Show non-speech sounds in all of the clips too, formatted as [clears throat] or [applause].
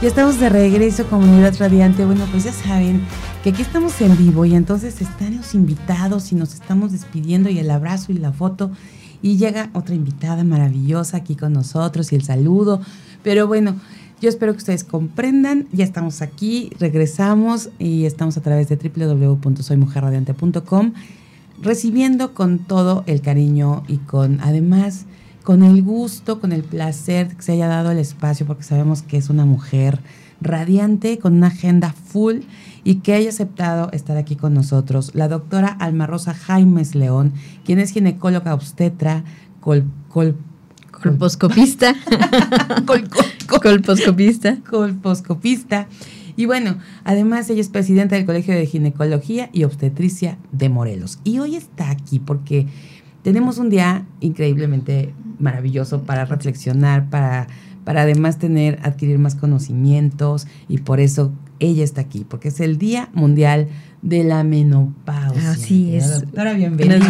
Ya estamos de regreso, comunidad radiante. Bueno, pues ya saben que aquí estamos en vivo y entonces están los invitados y nos estamos despidiendo y el abrazo y la foto. Y llega otra invitada maravillosa aquí con nosotros y el saludo. Pero bueno, yo espero que ustedes comprendan. Ya estamos aquí, regresamos y estamos a través de www.soymujerradiante.com recibiendo con todo el cariño y con además con el gusto, con el placer que se haya dado el espacio, porque sabemos que es una mujer radiante, con una agenda full y que haya aceptado estar aquí con nosotros. La doctora Alma Rosa Jaimes León, quien es ginecóloga obstetra, col, col, colposcopista, [laughs] col, col, colposcopista, colposcopista. Y bueno, además ella es presidenta del Colegio de Ginecología y Obstetricia de Morelos. Y hoy está aquí porque tenemos un día increíblemente maravilloso para reflexionar, para, para además tener, adquirir más conocimientos y por eso ella está aquí, porque es el Día Mundial de la Menopausia. Así es. Doctora, bienvenida.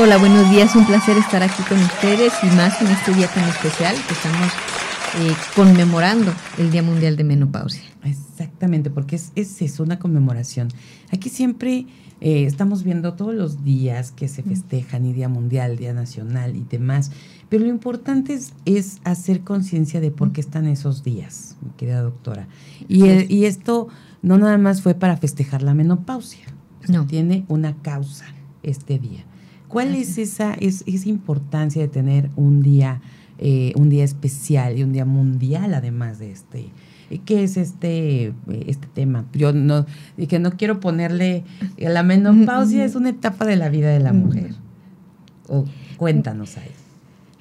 Hola, buenos días, un placer estar aquí con ustedes y más en este día tan especial que estamos eh, conmemorando el Día Mundial de Menopausia. Exactamente, porque es, es eso, una conmemoración. Aquí siempre eh, estamos viendo todos los días que se festejan, y Día Mundial, Día Nacional y demás, pero lo importante es, hacer conciencia de por qué están esos días, mi querida doctora. Y, y esto no nada más fue para festejar la menopausia, no. tiene una causa este día. ¿Cuál es esa, es, esa importancia de tener un día, eh, un día especial y un día mundial además de este? ¿Qué es este, este tema? Yo no, que no quiero ponerle, la menopausia es una etapa de la vida de la mujer. O cuéntanos ahí.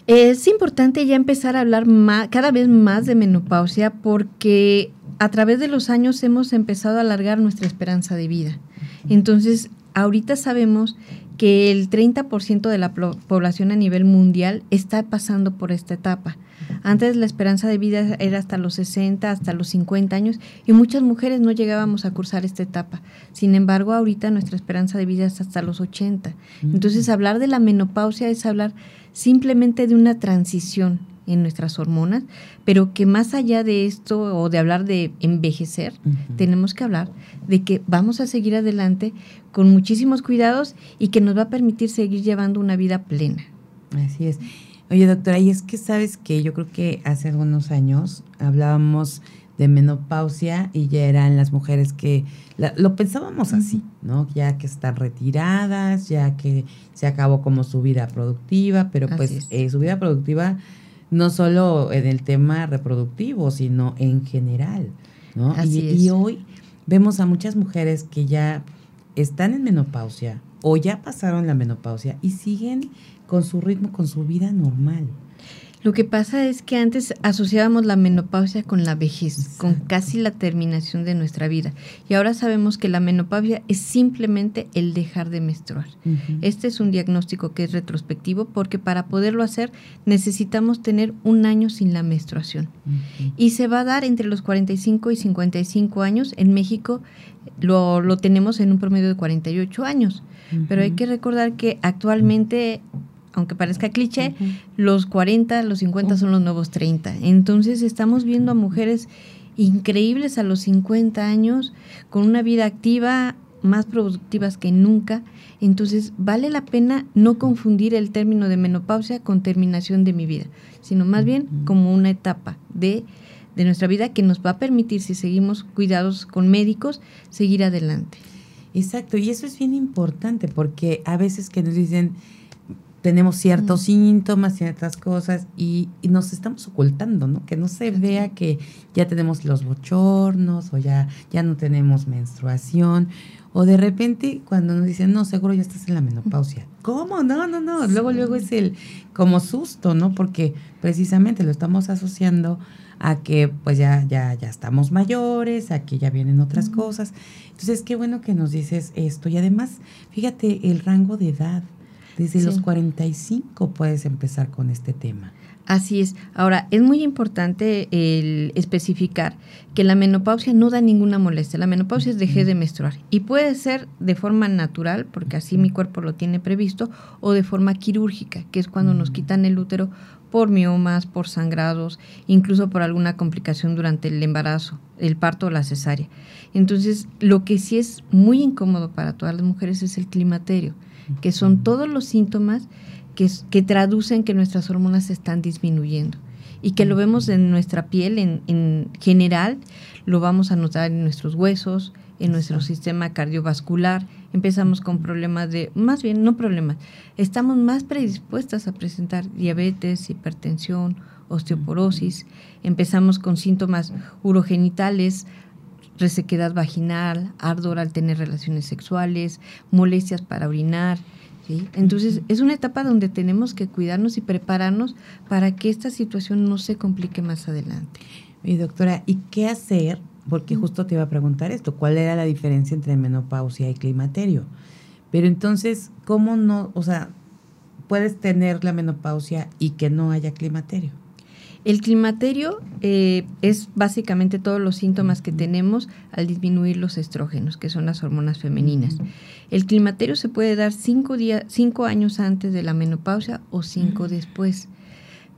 Es importante ya empezar a hablar más, cada vez más de menopausia porque a través de los años hemos empezado a alargar nuestra esperanza de vida. Entonces, ahorita sabemos que el 30% de la población a nivel mundial está pasando por esta etapa. Antes la esperanza de vida era hasta los 60, hasta los 50 años y muchas mujeres no llegábamos a cursar esta etapa. Sin embargo, ahorita nuestra esperanza de vida es hasta los 80. Entonces, hablar de la menopausia es hablar simplemente de una transición en nuestras hormonas, pero que más allá de esto o de hablar de envejecer, tenemos que hablar de que vamos a seguir adelante con muchísimos cuidados y que nos va a permitir seguir llevando una vida plena. Así es. Oye, doctora, y es que sabes que yo creo que hace algunos años hablábamos de menopausia y ya eran las mujeres que lo pensábamos así, ¿no? Ya que están retiradas, ya que se acabó como su vida productiva, pero pues eh, su vida productiva no solo en el tema reproductivo, sino en general, ¿no? Así y, es. y hoy vemos a muchas mujeres que ya están en menopausia o ya pasaron la menopausia y siguen con su ritmo, con su vida normal. Lo que pasa es que antes asociábamos la menopausia con la vejez, con casi la terminación de nuestra vida. Y ahora sabemos que la menopausia es simplemente el dejar de menstruar. Este es un diagnóstico que es retrospectivo porque para poderlo hacer necesitamos tener un año sin la menstruación. Y se va a dar entre los 45 y 55 años. En México lo, lo tenemos en un promedio de 48 años. Pero hay que recordar que actualmente aunque parezca cliché, los 40, los 50 son los nuevos 30. Entonces estamos viendo a mujeres increíbles a los 50 años, con una vida activa, más productivas que nunca. Entonces vale la pena no confundir el término de menopausia con terminación de mi vida, sino más bien como una etapa de, de nuestra vida que nos va a permitir, si seguimos cuidados con médicos, seguir adelante. Exacto, y eso es bien importante porque a veces que nos dicen, tenemos ciertos síntomas, ciertas cosas y, y, nos estamos ocultando, ¿no? Que no se vea que ya tenemos los bochornos o ya, ya no tenemos menstruación. O de repente cuando nos dicen, no, seguro ya estás en la menopausia. ¿Cómo? No, no, no. Luego, luego es el como susto, ¿no? Porque precisamente lo estamos asociando a que pues ya, ya, ya estamos mayores, a que ya vienen otras cosas. Entonces, qué bueno que nos dices esto. Y además, fíjate el rango de edad. Desde los 45 puedes empezar con este tema. Así es. Ahora, es muy importante el especificar que la menopausia no da ninguna molestia. La menopausia es dejar de menstruar y puede ser de forma natural, porque así mi cuerpo lo tiene previsto, o de forma quirúrgica, que es cuando nos quitan el útero por miomas, por sangrados, incluso por alguna complicación durante el embarazo, el parto o la cesárea. Entonces, lo que sí es muy incómodo para todas las mujeres es el climaterio que son todos los síntomas que, que traducen que nuestras hormonas están disminuyendo y que lo vemos en nuestra piel en, en general, lo vamos a notar en nuestros huesos, en nuestro sistema cardiovascular, empezamos con problemas de, más bien, no problemas, estamos más predispuestas a presentar diabetes, hipertensión, osteoporosis, empezamos con síntomas urogenitales, resequedad vaginal, ardor al tener relaciones sexuales, molestias para orinar. ¿sí? Entonces, es una etapa donde tenemos que cuidarnos y prepararnos para que esta situación no se complique más adelante. Mi doctora, ¿y qué hacer? Porque justo te iba a preguntar esto, ¿cuál era la diferencia entre menopausia y climaterio? Pero entonces, ¿cómo no, o sea, puedes tener la menopausia y que no haya climaterio? El climaterio eh, es básicamente todos los síntomas que tenemos al disminuir los estrógenos, que son las hormonas femeninas. El climaterio se puede dar cinco, días, cinco años antes de la menopausia o cinco después,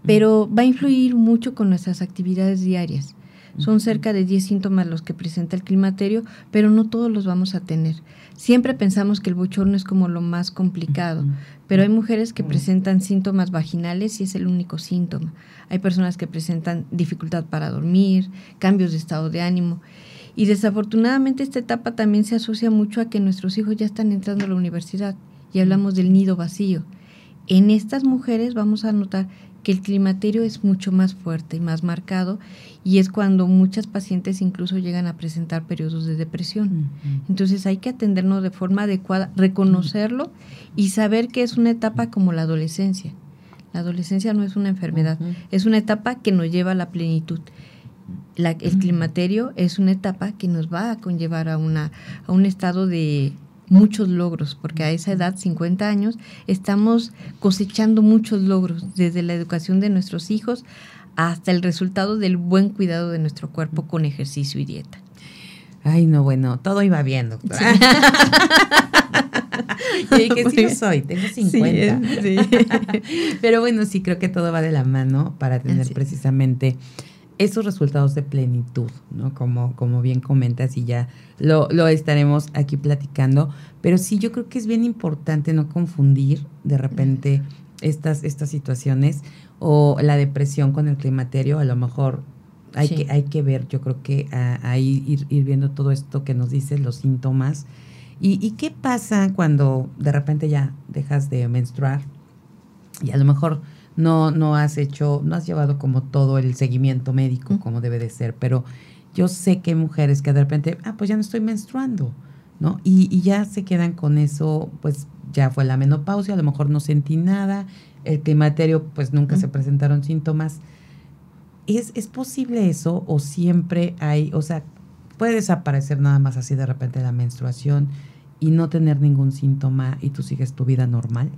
pero va a influir mucho con nuestras actividades diarias. Son cerca de 10 síntomas los que presenta el climaterio, pero no todos los vamos a tener. Siempre pensamos que el bochorno es como lo más complicado, pero hay mujeres que presentan síntomas vaginales y es el único síntoma. Hay personas que presentan dificultad para dormir, cambios de estado de ánimo. Y desafortunadamente esta etapa también se asocia mucho a que nuestros hijos ya están entrando a la universidad y hablamos del nido vacío. En estas mujeres vamos a notar que el climaterio es mucho más fuerte y más marcado y es cuando muchas pacientes incluso llegan a presentar periodos de depresión. Entonces hay que atendernos de forma adecuada, reconocerlo y saber que es una etapa como la adolescencia. La adolescencia no es una enfermedad, es una etapa que nos lleva a la plenitud. el climaterio es una etapa que nos va a conllevar a, una, a un estado de muchos logros, porque a esa edad, 50 años, estamos cosechando muchos logros, desde la educación de nuestros hijos hasta el resultado del buen cuidado de nuestro cuerpo con ejercicio y dieta. Ay, no, bueno, todo iba bien, doctora. Sí. [laughs] que sí lo soy, tengo 50. [laughs] Pero bueno, sí creo que todo va de la mano para tener precisamente esos resultados de plenitud, ¿no? Como, como bien comentas y ya lo, lo estaremos aquí platicando. Pero sí, yo creo que es bien importante no confundir de repente estas, estas situaciones o la depresión con el climaterio. A lo mejor hay, que, hay que ver, yo creo que ahí ir, ir, viendo todo esto que nos dices, los síntomas. ¿Y, ¿Y qué pasa cuando de repente ya dejas de menstruar? Y a lo mejor no, no has hecho, no has llevado como todo el seguimiento médico como debe de ser, pero yo sé que hay mujeres que de repente, ah, pues ya no estoy menstruando, ¿no? Y, y ya se quedan con eso, pues ya fue la menopausia, a lo mejor no sentí nada, el climaterio, pues nunca se presentaron síntomas. ¿Es, ¿Es posible eso o siempre hay, o sea, puede desaparecer nada más así de repente la menstruación y no tener ningún síntoma y tú sigues tu vida normal?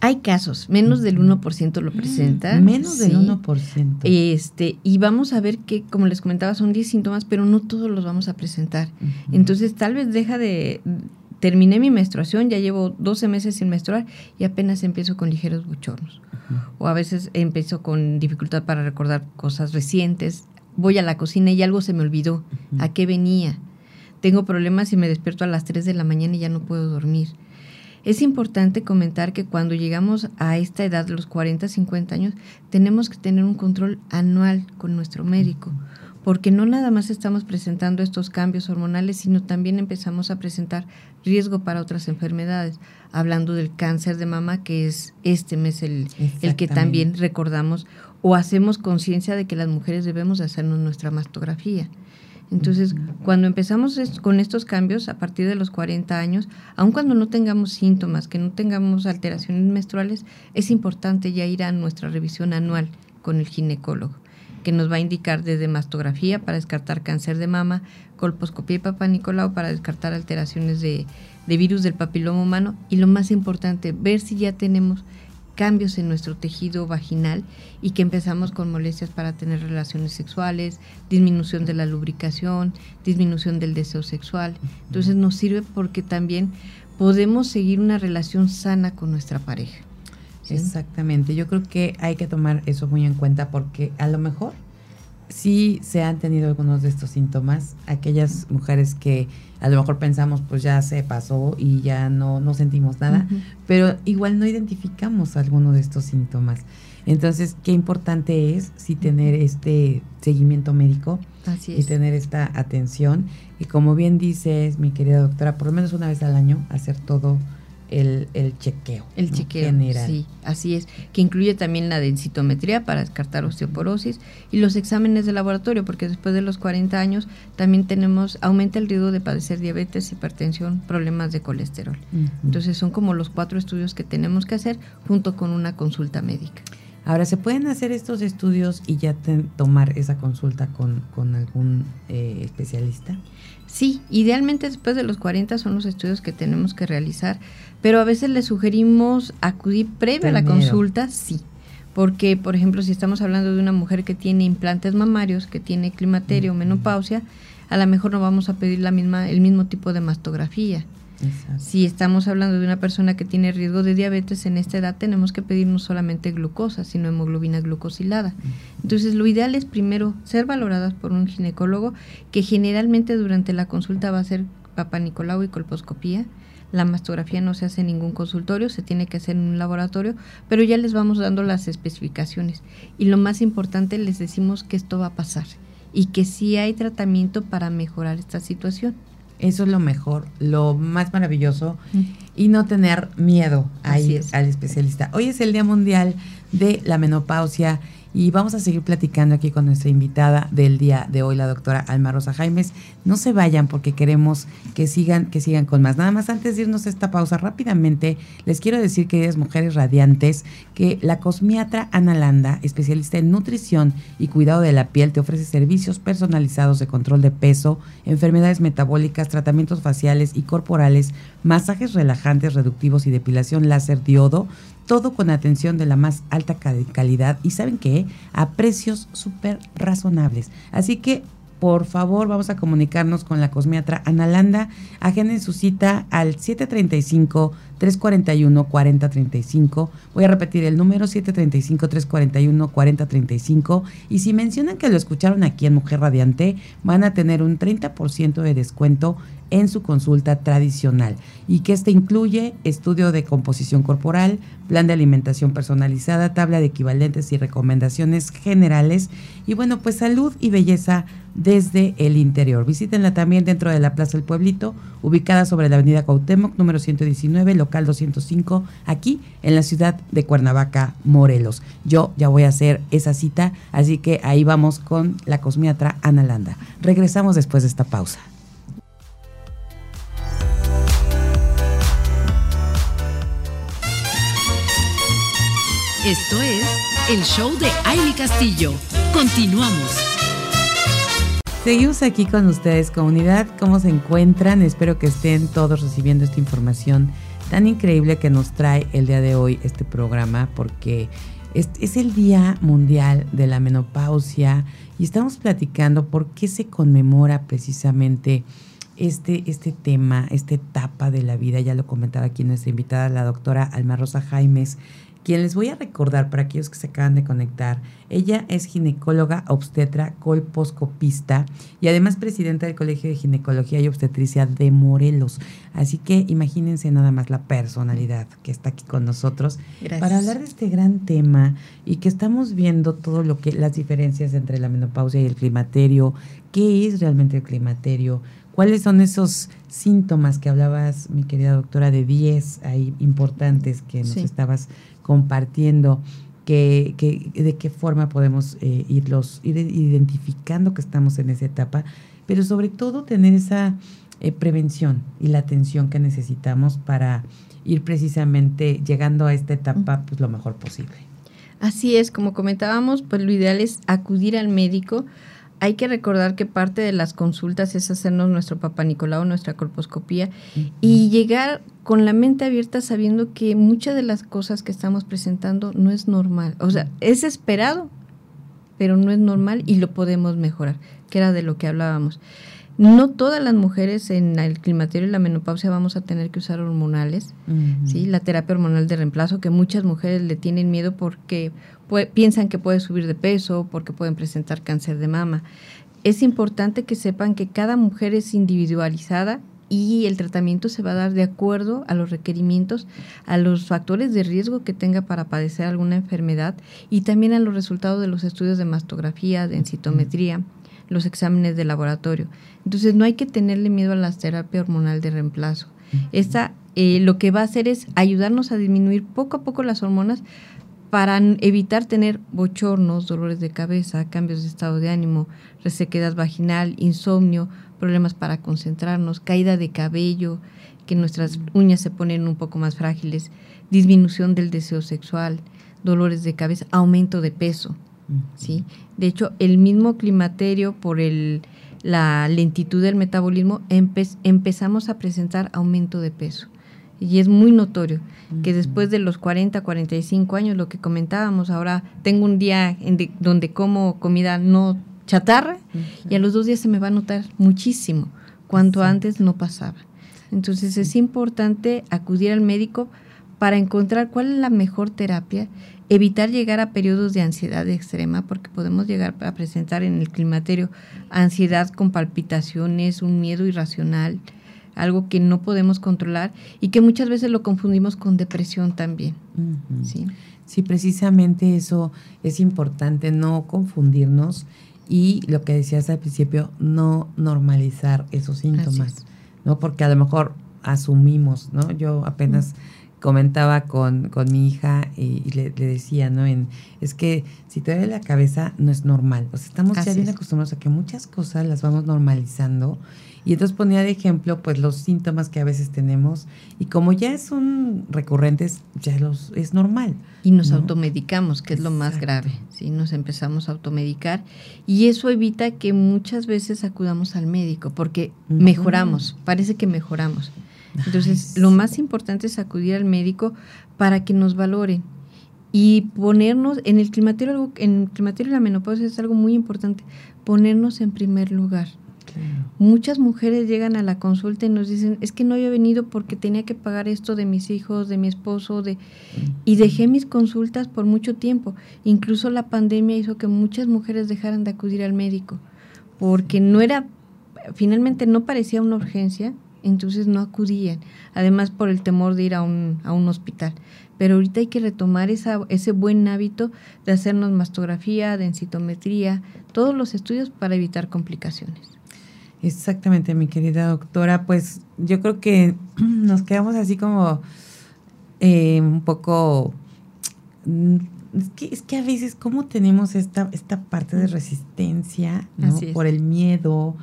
Hay casos, menos del 1% lo presenta. Menos del 1%. Este, y vamos a ver que, como les comentaba, son 10 síntomas, pero no todos los vamos a presentar. Entonces, tal vez deja de... Terminé mi menstruación, ya llevo 12 meses sin menstruar y apenas empiezo con ligeros bochornos. O a veces empiezo con dificultad para recordar cosas recientes. Voy a la cocina y algo se me olvidó. ¿A qué venía? Tengo problemas y me despierto a las 3 de la mañana y ya no puedo dormir es importante comentar que cuando llegamos a esta edad, los 40, 50 años, tenemos que tener un control anual con nuestro médico, porque no nada más estamos presentando estos cambios hormonales, sino también empezamos a presentar riesgo para otras enfermedades, hablando del cáncer de mama, que es este mes el, el que también recordamos o hacemos conciencia de que las mujeres debemos hacernos nuestra mastografía. Entonces, cuando empezamos con estos cambios a partir de los 40 años, aun cuando no tengamos síntomas, que no tengamos alteraciones menstruales, es importante ya ir a nuestra revisión anual con el ginecólogo que nos va a indicar desde mastografía para descartar cáncer de mama, colposcopía y papá Nicolau para descartar alteraciones de, virus del papiloma humano y lo más importante, ver si ya tenemos cambios en nuestro tejido vaginal y que empezamos con molestias para tener relaciones sexuales, disminución de la lubricación, disminución del deseo sexual. Entonces nos sirve porque también podemos seguir una relación sana con nuestra pareja. Exactamente, yo creo que hay que tomar eso muy en cuenta porque a lo mejor sí se han tenido algunos de estos síntomas, aquellas mujeres que a lo mejor pensamos pues ya se pasó y ya no, no sentimos nada, pero igual no identificamos alguno de estos síntomas. Entonces, qué importante es sí tener este seguimiento médico y tener esta atención. Y como bien dices, mi querida doctora, por lo menos una vez al año hacer todo el, el chequeo. El chequeo general. Sí, así es, que incluye también la densitometría para descartar osteoporosis y los exámenes de laboratorio, porque después de los 40 años también tenemos, aumenta el riesgo de padecer diabetes, hipertensión, problemas de colesterol. Entonces son como los cuatro estudios que tenemos que hacer junto con una consulta médica. Ahora, ¿se pueden hacer estos estudios y ya tomar esa consulta con, con algún eh, especialista? Sí, idealmente después de los 40 son los estudios que tenemos que realizar, pero a veces le sugerimos acudir previo a la consulta, sí. Porque, por ejemplo, si estamos hablando de una mujer que tiene implantes mamarios, que tiene climaterio o menopausia, a lo mejor no vamos a pedir la misma, el mismo tipo de mastografía. Si estamos hablando de una persona que tiene riesgo de diabetes en esta edad, tenemos que pedir no solamente glucosa, sino hemoglobina glucosilada. Entonces, lo ideal es primero ser valoradas por un ginecólogo, que generalmente durante la consulta va a ser papá Nicolau y colposcopía. La mastografía no se hace en ningún consultorio, se tiene que hacer en un laboratorio, pero ya les vamos dando las especificaciones. Y lo más importante, les decimos que esto va a pasar y que sí hay tratamiento para mejorar esta situación. Eso es lo mejor, lo más maravilloso y no tener miedo a ir al especialista. Hoy es el Día Mundial de la Menopausia y vamos a seguir platicando aquí con nuestra invitada del día de hoy, la doctora Alma Rosa Jaimes. No se vayan porque queremos que sigan, que sigan con más. Nada más antes de irnos a esta pausa, rápidamente les quiero decir, queridas mujeres radiantes, que la cosmiatra Ana Landa, especialista en nutrición y cuidado de la piel, te ofrece servicios personalizados de control de peso, enfermedades metabólicas, tratamientos faciales y corporales, masajes relajantes, reductivos y depilación láser diodo todo con atención de la más alta calidad y saben qué, a precios súper razonables. Así que por favor, vamos a comunicarnos con la cosmiatra Analanda. Agenden su cita al 735-341-4035. Voy a repetir el número 735-341-4035. Y si mencionan que lo escucharon aquí en Mujer Radiante, van a tener un 30% de descuento en su consulta tradicional y que este incluye estudio de composición corporal, plan de alimentación personalizada, tabla de equivalentes y recomendaciones generales y bueno, pues salud y belleza desde el interior. Visítenla también dentro de la Plaza del Pueblito, ubicada sobre la Avenida Cuauhtémoc, número 119, local 205, aquí en la ciudad de Cuernavaca, Morelos. Yo ya voy a hacer esa cita, así que ahí vamos con la cosmiatra Ana Landa. Regresamos después de esta pausa. Esto es el show de Aile Castillo. Continuamos. Seguimos aquí con ustedes, comunidad. ¿Cómo se encuentran? Espero que estén todos recibiendo esta información tan increíble que nos trae el día de hoy este programa, porque es, el Día Mundial de la Menopausia y estamos platicando por qué se conmemora precisamente este, este tema, esta etapa de la vida, ya lo comentaba aquí nuestra invitada, la doctora Alma Rosa Jaimes, quien les voy a recordar para aquellos que se acaban de conectar. Ella es ginecóloga, obstetra, colposcopista y además presidenta del Colegio de Ginecología y Obstetricia de Morelos. Así que imagínense nada más la personalidad que está aquí con nosotros para hablar de este gran tema y que estamos viendo todo lo que las diferencias entre la menopausia y el climaterio, qué es realmente el climaterio, cuáles son esos síntomas que hablabas, mi querida doctora, de 10 ahí importantes que nos estabas compartiendo que, de qué forma podemos eh, irlos ir identificando que estamos en esa etapa, pero sobre todo tener esa eh, prevención y la atención que necesitamos para ir precisamente llegando a esta etapa pues lo mejor posible. Así es, como comentábamos, pues lo ideal es acudir al médico hay que recordar que parte de las consultas es hacernos nuestro papá Nicolau, nuestra colposcopía, y llegar con la mente abierta sabiendo que muchas de las cosas que estamos presentando no es normal. O sea, es esperado, pero no es normal y lo podemos mejorar, que era de lo que hablábamos. No todas las mujeres en el climaterio y la menopausia vamos a tener que usar hormonales, ¿sí? La terapia hormonal de reemplazo, que muchas mujeres le tienen miedo porque piensan que puede subir de peso, porque pueden presentar cáncer de mama. Es importante que sepan que cada mujer es individualizada y el tratamiento se va a dar de acuerdo a los requerimientos, a los factores de riesgo que tenga para padecer alguna enfermedad y también a los resultados de los estudios de mastografía, de citometría los exámenes de laboratorio. Entonces no hay que tenerle miedo a la terapia hormonal de reemplazo. Esta eh, lo que va a hacer es ayudarnos a disminuir poco a poco las hormonas para evitar tener bochornos, dolores de cabeza, cambios de estado de ánimo, resequedad vaginal, insomnio, problemas para concentrarnos, caída de cabello, que nuestras uñas se ponen un poco más frágiles, disminución del deseo sexual, dolores de cabeza, aumento de peso. ¿Sí? De hecho, el mismo climaterio, por el, la lentitud del metabolismo, empezamos a presentar aumento de peso. Y es muy notorio que después de los 40, 45 años, lo que comentábamos, ahora tengo un día en donde como comida no chatarra y a los dos días se me va a notar muchísimo, cuanto antes no pasaba. Entonces es importante acudir al médico para encontrar cuál es la mejor terapia evitar llegar a periodos de ansiedad extrema, porque podemos llegar a presentar en el climaterio ansiedad con palpitaciones, un miedo irracional, algo que no podemos controlar y que muchas veces lo confundimos con depresión también. ¿sí? sí, precisamente eso es importante, no confundirnos y lo que decías al principio, no normalizar esos síntomas, ¿no? Porque a lo mejor asumimos, ¿no? Yo apenas comentaba con, con mi hija y, le, decía, ¿no? En, es que si te duele la cabeza no es normal. O sea, estamos ya bien acostumbrados a que muchas cosas las vamos normalizando. Y entonces ponía de ejemplo, pues, los síntomas que a veces tenemos. Y como ya son recurrentes, ya los es normal. Y nos automedicamos, que es lo más grave. ¿sí? Nos empezamos a automedicar. Y eso evita que muchas veces acudamos al médico, porque mejoramos, parece que mejoramos. Entonces, lo más importante es acudir al médico para que nos valoren y ponernos en el climaterio, en el climaterio y la menopausia es algo muy importante, ponernos en primer lugar. Muchas mujeres llegan a la consulta y nos dicen, es que no había venido porque tenía que pagar esto de mis hijos, de mi esposo, de y dejé mis consultas por mucho tiempo. Incluso la pandemia hizo que muchas mujeres dejaran de acudir al médico porque no era finalmente no parecía una urgencia entonces no acudían, además por el temor de ir a un, a un hospital. Pero ahorita hay que retomar esa, ese buen hábito de hacernos mastografía, densitometría, todos los estudios para evitar complicaciones. Exactamente, mi querida doctora. Pues yo creo que [clears throat] nos quedamos así como eh, un poco... Mm, es que, es que a veces, ¿cómo tenemos esta, esta parte de resistencia por el miedo?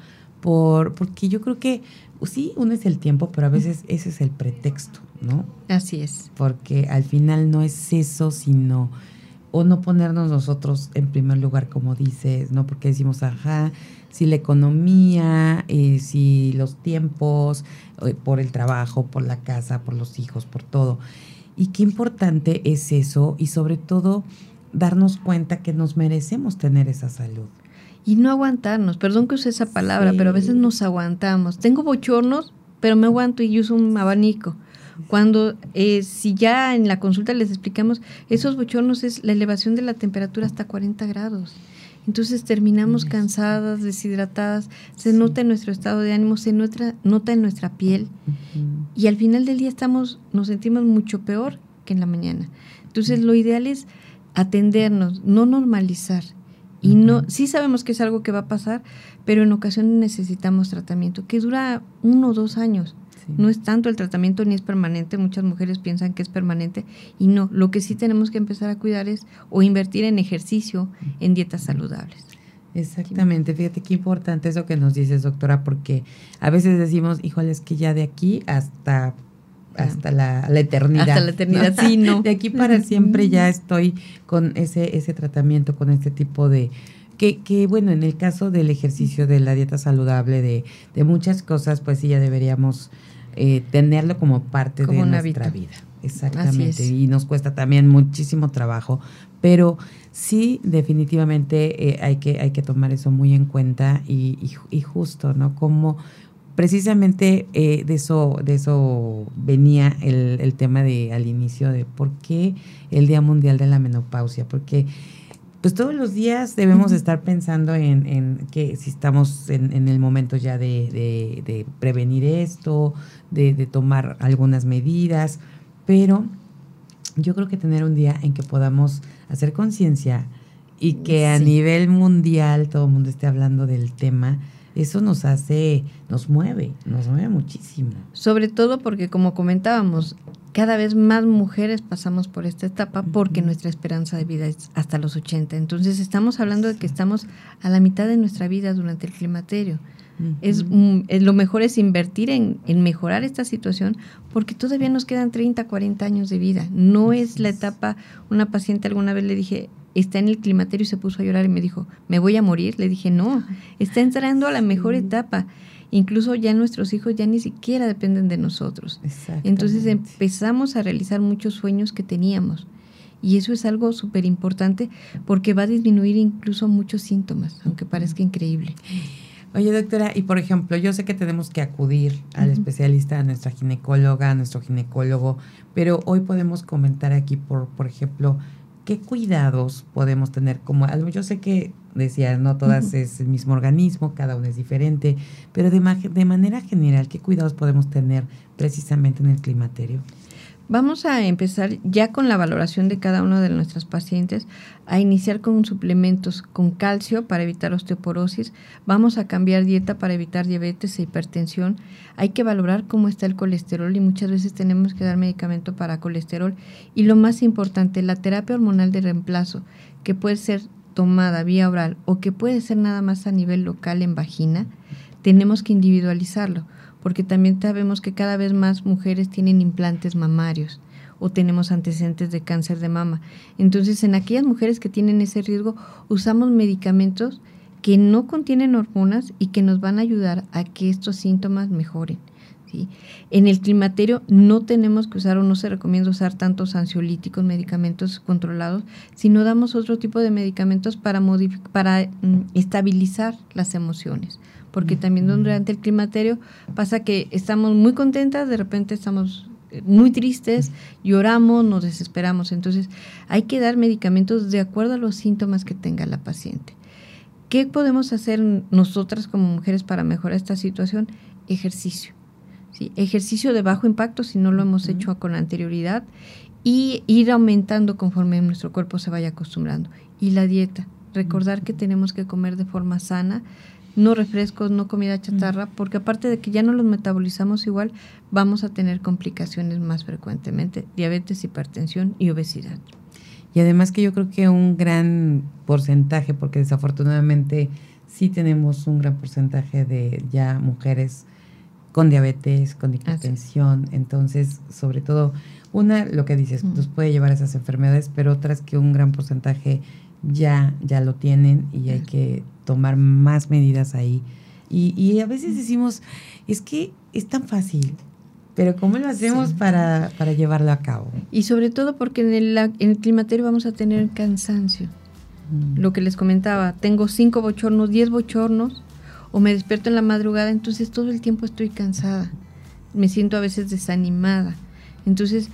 Por, porque yo creo que pues sí, uno es el tiempo, pero a veces ese es el pretexto, ¿no? Así es. Porque al final no es eso, sino o no ponernos nosotros en primer lugar, como dices, ¿no? Porque decimos, ajá, si la economía, eh, si los tiempos, eh, por el trabajo, por la casa, por los hijos, por todo. Y qué importante es eso y sobre todo darnos cuenta que nos merecemos tener esa salud. Y no aguantarnos. Perdón que use esa palabra, pero a veces nos aguantamos. Tengo bochornos, pero me aguanto y uso un abanico. Cuando eh, si ya en la consulta les explicamos, esos bochornos es la elevación de la temperatura hasta 40 grados. Entonces terminamos cansadas, deshidratadas, se nota en nuestro estado de ánimo, se nota, nota en nuestra piel y al final del día estamos, nos sentimos mucho peor que en la mañana. Entonces lo ideal es atendernos, no normalizar. Y no, sí sabemos que es algo que va a pasar, pero en ocasiones necesitamos tratamiento que dura uno o dos años. No es tanto el tratamiento ni es permanente. Muchas mujeres piensan que es permanente y no. Lo que sí tenemos que empezar a cuidar es o invertir en ejercicio, en dietas saludables. Exactamente, fíjate qué importante eso que nos dices, doctora, porque a veces decimos, híjole, es que ya de aquí hasta hasta la, eternidad. Hasta la eternidad, sí, [laughs] no. De aquí para siempre ya estoy con ese, ese tratamiento, con este tipo de, que, que, bueno, en el caso del ejercicio, de la dieta saludable, de, de muchas cosas, pues sí, ya deberíamos eh, tenerlo como parte de nuestra vida. Exactamente. Y nos cuesta también muchísimo trabajo, pero sí, definitivamente eh, hay, que, hay que tomar eso muy en cuenta y, y, justo, ¿no? Como precisamente eh, de eso de eso venía el, el, tema de al inicio de por qué el Día Mundial de la Menopausia, porque pues todos los días debemos estar pensando en, que si estamos en, el momento ya de, prevenir esto, de, tomar algunas medidas, pero yo creo que tener un día en que podamos hacer conciencia y que a nivel mundial todo el mundo esté hablando del tema, eso nos hace, nos mueve, nos mueve muchísimo. Sobre todo porque, como comentábamos, cada vez más mujeres pasamos por esta etapa porque nuestra esperanza de vida es hasta los 80. Entonces estamos hablando de que estamos a la mitad de nuestra vida durante el climaterio. Es, lo mejor es invertir en, en, mejorar esta situación porque todavía nos quedan 30, 40 años de vida. No es la etapa, una paciente alguna vez le dije, está en el climaterio y se puso a llorar y me dijo, ¿me voy a morir? Le dije, no, está entrando a la mejor etapa incluso ya nuestros hijos ya ni siquiera dependen de nosotros. Entonces empezamos a realizar muchos sueños que teníamos. Y eso es algo súper importante porque va a disminuir incluso muchos síntomas, aunque parezca increíble. Oye, doctora, y por ejemplo, yo sé que tenemos que acudir al especialista, a nuestra ginecóloga, a nuestro ginecólogo, pero hoy podemos comentar aquí, por, por ejemplo, qué cuidados podemos tener como yo sé que decía, no todas es el mismo organismo, cada uno es diferente, pero de, de manera general, ¿qué cuidados podemos tener precisamente en el climaterio? Vamos a empezar ya con la valoración de cada uno de nuestras pacientes, a iniciar con suplementos con calcio para evitar osteoporosis, vamos a cambiar dieta para evitar diabetes e hipertensión, hay que valorar cómo está el colesterol y muchas veces tenemos que dar medicamento para colesterol. Y lo más importante, la terapia hormonal de reemplazo, que puede ser tomada vía oral o que puede ser nada más a nivel local en vagina, tenemos que individualizarlo, porque también sabemos que cada vez más mujeres tienen implantes mamarios o tenemos antecedentes de cáncer de mama. Entonces, en aquellas mujeres que tienen ese riesgo, usamos medicamentos que no contienen hormonas y que nos van a ayudar a que estos síntomas mejoren. En el climaterio no tenemos que usar o no se recomienda usar tantos ansiolíticos, medicamentos controlados, sino damos otro tipo de medicamentos para, para mm, estabilizar las emociones. Porque también durante el climaterio pasa que estamos muy contentas, de repente estamos eh, muy tristes, lloramos, nos desesperamos. Entonces hay que dar medicamentos de acuerdo a los síntomas que tenga la paciente. ¿Qué podemos hacer nosotras como mujeres para mejorar esta situación? Ejercicio ejercicio de bajo impacto si no lo hemos hecho con anterioridad y ir aumentando conforme nuestro cuerpo se vaya acostumbrando. Y la dieta, recordar que tenemos que comer de forma sana, no refrescos, no comida chatarra, porque aparte de que ya no los metabolizamos igual, vamos a tener complicaciones más frecuentemente, diabetes, hipertensión y obesidad. Y además que yo creo que un gran porcentaje, porque desafortunadamente sí tenemos un gran porcentaje de ya mujeres con diabetes, con hipertensión. Entonces, sobre todo, una, lo que dices, nos puede llevar a esas enfermedades, pero otras que un gran porcentaje ya, ya lo tienen y hay que tomar más medidas ahí. Y, y a veces decimos, es que es tan fácil, pero ¿cómo lo hacemos para, llevarlo a cabo? Y sobre todo porque en el, en el climaterio vamos a tener cansancio. Lo que les comentaba, tengo cinco bochornos, diez bochornos, o me despierto en la madrugada, entonces todo el tiempo estoy cansada. Me siento a veces desanimada. Entonces,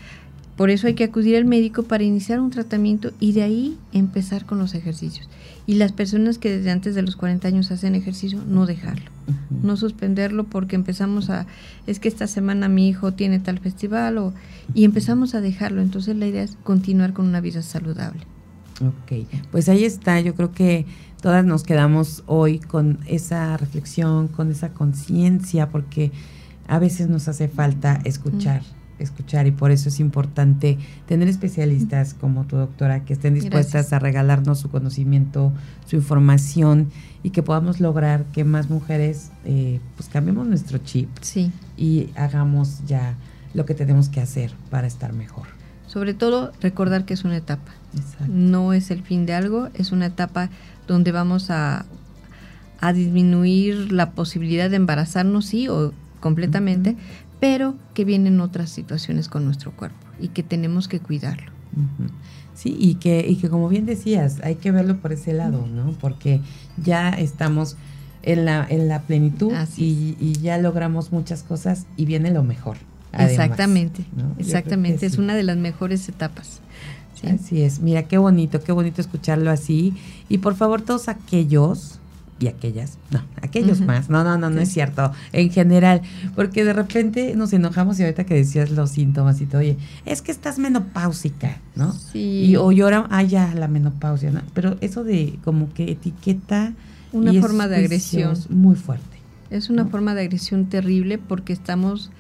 por eso hay que acudir al médico para iniciar un tratamiento y de ahí empezar con los ejercicios. Y las personas que desde antes de los 40 años hacen ejercicio, no dejarlo, no suspenderlo porque empezamos a, es que esta semana mi hijo tiene tal festival o, y empezamos a dejarlo. Entonces la idea es continuar con una vida saludable. Ok, pues ahí está, yo creo que todas nos quedamos hoy con esa reflexión, con esa conciencia, porque a veces nos hace falta escuchar escuchar y por eso es importante tener especialistas como tu doctora que estén dispuestas a regalarnos su conocimiento, su información y que podamos lograr que más mujeres eh, pues cambiemos nuestro chip sí. y hagamos ya lo que tenemos que hacer para estar mejor. Sobre todo recordar que es una etapa. No es el fin de algo, es una etapa donde vamos a, a disminuir la posibilidad de embarazarnos, sí, o completamente, pero que vienen otras situaciones con nuestro cuerpo y que tenemos que cuidarlo. Sí, y que, y que como bien decías, hay que verlo por ese lado, ¿no? Porque ya estamos en la, en la plenitud y, ya logramos muchas cosas y viene lo mejor. exactamente, exactamente, es una de las mejores etapas. Así es, mira, qué bonito, qué bonito escucharlo así. Y por favor, todos aquellos y aquellas, no, aquellos más, no, no, no, no es cierto, en general, porque de repente nos enojamos y ahorita que decías los síntomas y todo, oye, es que estás menopáusica, ¿no? Sí. Y, o llora, ah, ya, la menopausia, ¿no? Pero eso de como que etiqueta. Una forma de agresión. Muy fuerte. Es una forma de agresión terrible porque estamos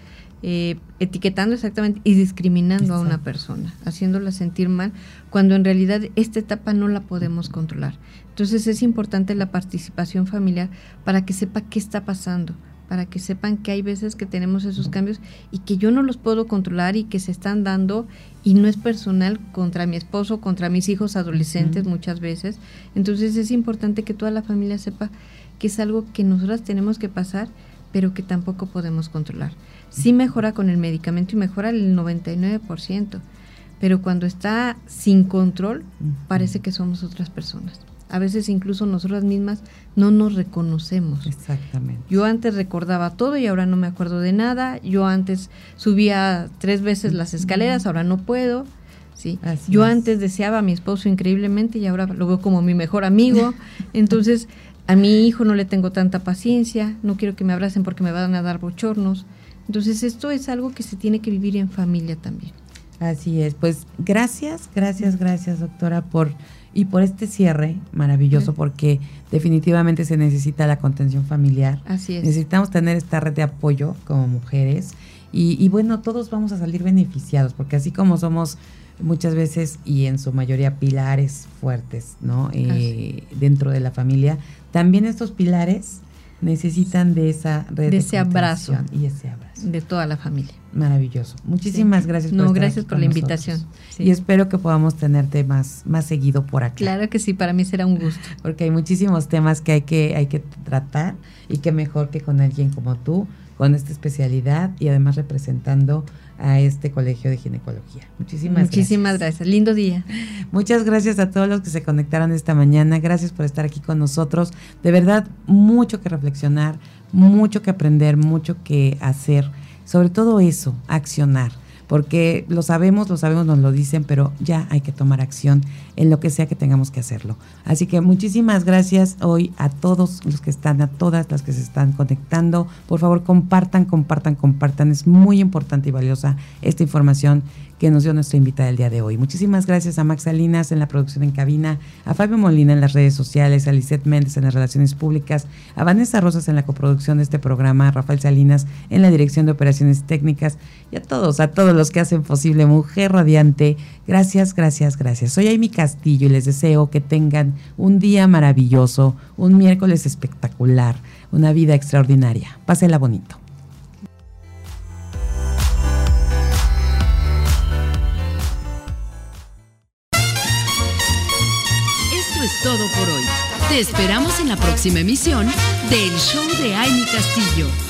eh, etiquetando exactamente y discriminando a una persona, haciéndola sentir mal, cuando en realidad esta etapa no la podemos controlar. Entonces es importante la participación familiar para que sepa qué está pasando, para que sepan que hay veces que tenemos esos cambios y que yo no los puedo controlar y que se están dando y no es personal contra mi esposo, contra mis hijos adolescentes muchas veces. Entonces es importante que toda la familia sepa que es algo que nosotras tenemos que pasar, pero que tampoco podemos controlar. Sí mejora con el medicamento y mejora el 99%, pero cuando está sin control parece que somos otras personas a veces incluso nosotras mismas no nos reconocemos. Exactamente. Yo antes recordaba todo y ahora no me acuerdo de nada. Yo antes subía tres veces las escaleras, ahora no puedo. ¿sí? Yo antes deseaba a mi esposo increíblemente y ahora lo veo como mi mejor amigo. [laughs] Entonces, a mi hijo no le tengo tanta paciencia, no quiero que me abracen porque me van a dar bochornos. Entonces, esto es algo que se tiene que vivir en familia también. Así es. Pues gracias, gracias, gracias, doctora, por y por este cierre maravilloso, porque definitivamente se necesita la contención familiar. Así es. Necesitamos tener esta red de apoyo como mujeres. Y, bueno, todos vamos a salir beneficiados, porque así como somos muchas veces y en su mayoría pilares fuertes, ¿no? Eh, dentro de la familia, también estos pilares necesitan de esa red de, ese abrazo y ese abrazo de toda la familia. Maravilloso. Muchísimas gracias por No, gracias por la invitación. Y espero que podamos tenerte más más seguido por acá. Claro que sí, para mí será un gusto. [laughs] Porque hay muchísimos temas que hay que hay que tratar y que mejor que con alguien como tú con esta especialidad y además representando a este colegio de ginecología. Muchísimas, Muchísimas gracias. Lindo día. Muchas gracias a todos los que se conectaron esta mañana. Gracias por estar aquí con nosotros. De verdad, mucho que reflexionar, mucho que aprender, mucho que hacer. Sobre todo eso, accionar porque lo sabemos, lo sabemos, nos lo dicen, pero ya hay que tomar acción en lo que sea que tengamos que hacerlo. Así que muchísimas gracias hoy a todos los que están, a todas las que se están conectando. Por favor, compartan, compartan, compartan. Es muy importante y valiosa esta información que nos dio nuestra invitada el día de hoy. Muchísimas gracias a Max Salinas en la producción en cabina, a Fabio Molina en las redes sociales, a Lisette Méndez en las relaciones públicas, a Vanessa Rosas en la coproducción de este programa, a Rafael Salinas en la dirección de operaciones técnicas y a todos, a todos los que hacen posible Mujer Radiante. Gracias, gracias, gracias. Soy Amy Castillo y les deseo que tengan un día maravilloso, un miércoles espectacular, una vida extraordinaria. Pásenla bonito. todo por hoy. Te esperamos en la próxima emisión del Show de Amy Castillo.